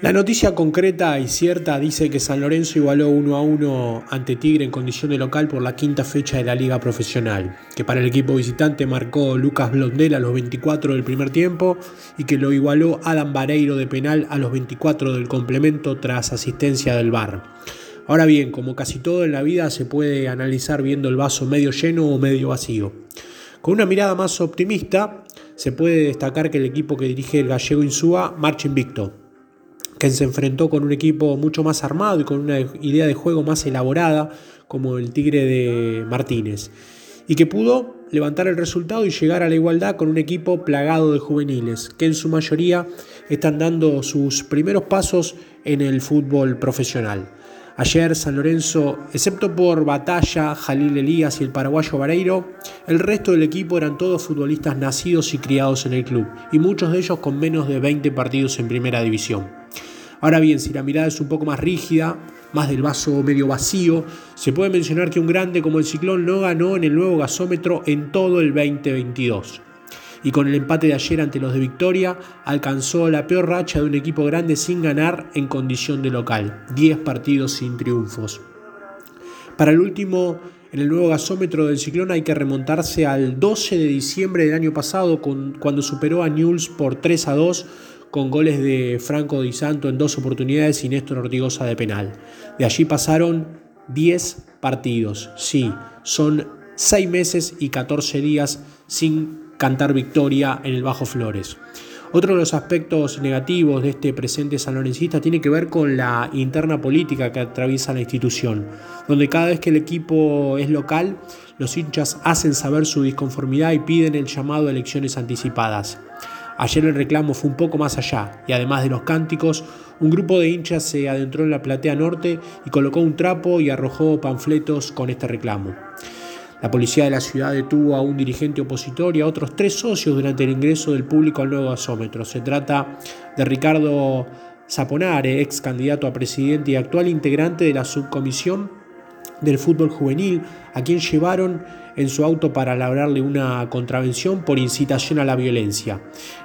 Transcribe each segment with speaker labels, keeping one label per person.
Speaker 1: La noticia concreta y cierta dice que San Lorenzo igualó 1 a 1 ante Tigre en condición de local por la quinta fecha de la liga profesional, que para el equipo visitante marcó Lucas Blondel a los 24 del primer tiempo y que lo igualó Adam Vareiro de penal a los 24 del complemento tras asistencia del VAR. Ahora bien, como casi todo en la vida se puede analizar viendo el vaso medio lleno o medio vacío. Con una mirada más optimista, se puede destacar que el equipo que dirige el gallego Insúa marcha invicto que se enfrentó con un equipo mucho más armado y con una idea de juego más elaborada como el Tigre de Martínez, y que pudo levantar el resultado y llegar a la igualdad con un equipo plagado de juveniles, que en su mayoría están dando sus primeros pasos en el fútbol profesional. Ayer San Lorenzo, excepto por Batalla, Jalil Elías y el paraguayo Vareiro, el resto del equipo eran todos futbolistas nacidos y criados en el club, y muchos de ellos con menos de 20 partidos en primera división. Ahora bien, si la mirada es un poco más rígida, más del vaso medio vacío, se puede mencionar que un grande como el Ciclón no ganó en el nuevo gasómetro en todo el 2022. Y con el empate de ayer ante los de Victoria, alcanzó la peor racha de un equipo grande sin ganar en condición de local, 10 partidos sin triunfos. Para el último, en el nuevo gasómetro del Ciclón hay que remontarse al 12 de diciembre del año pasado, cuando superó a Newell's por 3 a 2 con goles de Franco Di Santo en dos oportunidades y Néstor Ortigosa de penal. De allí pasaron 10 partidos. Sí, son 6 meses y 14 días sin cantar victoria en el Bajo Flores. Otro de los aspectos negativos de este presente sanlorencista tiene que ver con la interna política que atraviesa la institución, donde cada vez que el equipo es local, los hinchas hacen saber su disconformidad y piden el llamado a elecciones anticipadas. Ayer el reclamo fue un poco más allá y además de los cánticos, un grupo de hinchas se adentró en la platea norte y colocó un trapo y arrojó panfletos con este reclamo. La policía de la ciudad detuvo a un dirigente opositor y a otros tres socios durante el ingreso del público al nuevo gasómetro. Se trata de Ricardo Zaponare, ex candidato a presidente y actual integrante de la subcomisión del fútbol juvenil, a quien llevaron en su auto para labrarle una contravención por incitación a la violencia.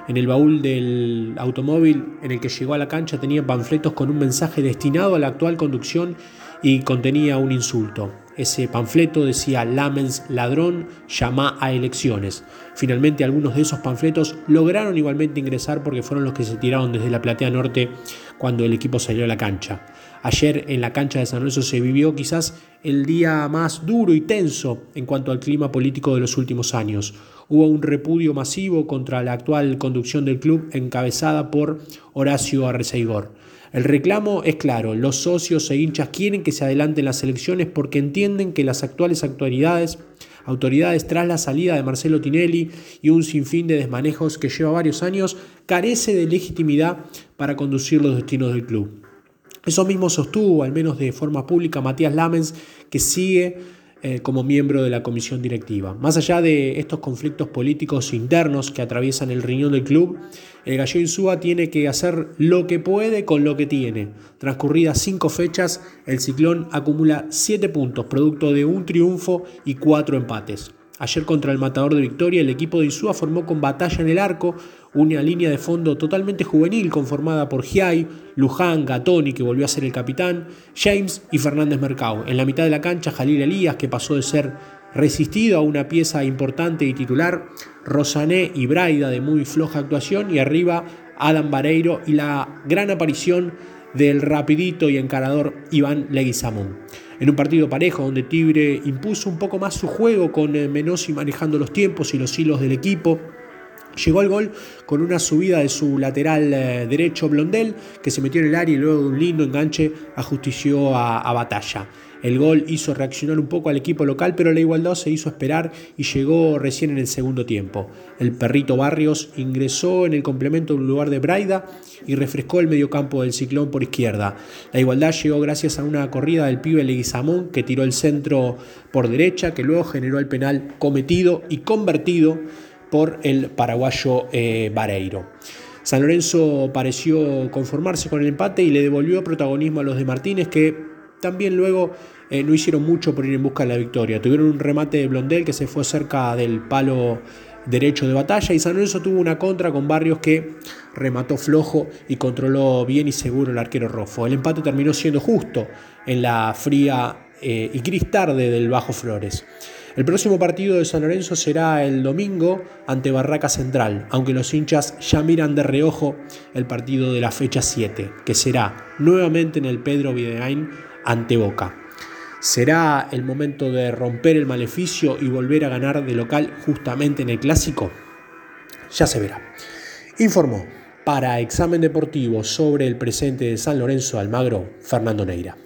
Speaker 1: En el baúl del automóvil en el que llegó a la cancha tenía panfletos con un mensaje destinado a la actual conducción y contenía un insulto. Ese panfleto decía Lamens ladrón, llama a elecciones. Finalmente algunos de esos panfletos lograron igualmente ingresar porque fueron los que se tiraron desde la platea norte cuando el equipo salió a la cancha. Ayer en la cancha de San Lorenzo se vivió quizás el día más duro y tenso en cuanto al clima político de los últimos años. Hubo un repudio masivo contra la actual conducción del club encabezada por Horacio Arreceigor. El reclamo es claro, los socios e hinchas quieren que se adelanten las elecciones porque entienden que las actuales autoridades autoridades tras la salida de Marcelo Tinelli y un sinfín de desmanejos que lleva varios años, carece de legitimidad para conducir los destinos del club. Eso mismo sostuvo, al menos de forma pública, Matías Lamens, que sigue eh, como miembro de la comisión directiva. Más allá de estos conflictos políticos internos que atraviesan el riñón del club, el Gallego Insúa tiene que hacer lo que puede con lo que tiene. Transcurridas cinco fechas, el Ciclón acumula siete puntos, producto de un triunfo y cuatro empates. Ayer contra el Matador de Victoria, el equipo de Insúa formó con batalla en el arco una línea de fondo totalmente juvenil conformada por Giai, Luján, Gatoni, que volvió a ser el capitán, James y Fernández Mercado. En la mitad de la cancha, Jalil Elías, que pasó de ser resistido a una pieza importante y titular, Rosané y Braida de muy floja actuación y arriba Adam Vareiro y la gran aparición del rapidito y encarador Iván Leguizamón. En un partido parejo donde Tigre impuso un poco más su juego con eh, Menossi manejando los tiempos y los hilos del equipo, Llegó al gol con una subida de su lateral eh, derecho Blondel, que se metió en el área y luego de un lindo enganche ajustició a, Batalla. El gol hizo reaccionar un poco al equipo local, pero la igualdad se hizo esperar y llegó recién en el segundo tiempo. El perrito Barrios ingresó en el complemento en lugar de Braida y refrescó el mediocampo del ciclón por izquierda. La igualdad llegó gracias a una corrida del pibe Leguizamón que tiró el centro por derecha, que luego generó el penal cometido y convertido por el paraguayo eh, Vareiro. San Lorenzo pareció conformarse con el empate y le devolvió protagonismo a los de Martínez que también luego eh, no hicieron mucho por ir en busca de la victoria. Tuvieron un remate de Blondel que se fue cerca del palo derecho de batalla y San Lorenzo tuvo una contra con Barrios que remató flojo y controló bien y seguro el arquero Rofo. El empate terminó siendo justo en la fría eh, y gris tarde del Bajo Flores. El próximo partido de San Lorenzo será el domingo ante Barraca Central, aunque los hinchas ya miran de reojo el partido de la fecha 7, que será nuevamente en el Pedro Videgain ante Boca. ¿Será el momento de romper el maleficio y volver a ganar de local justamente en el clásico? Ya se verá. Informó para Examen Deportivo sobre el presente de San Lorenzo Almagro, Fernando Neira.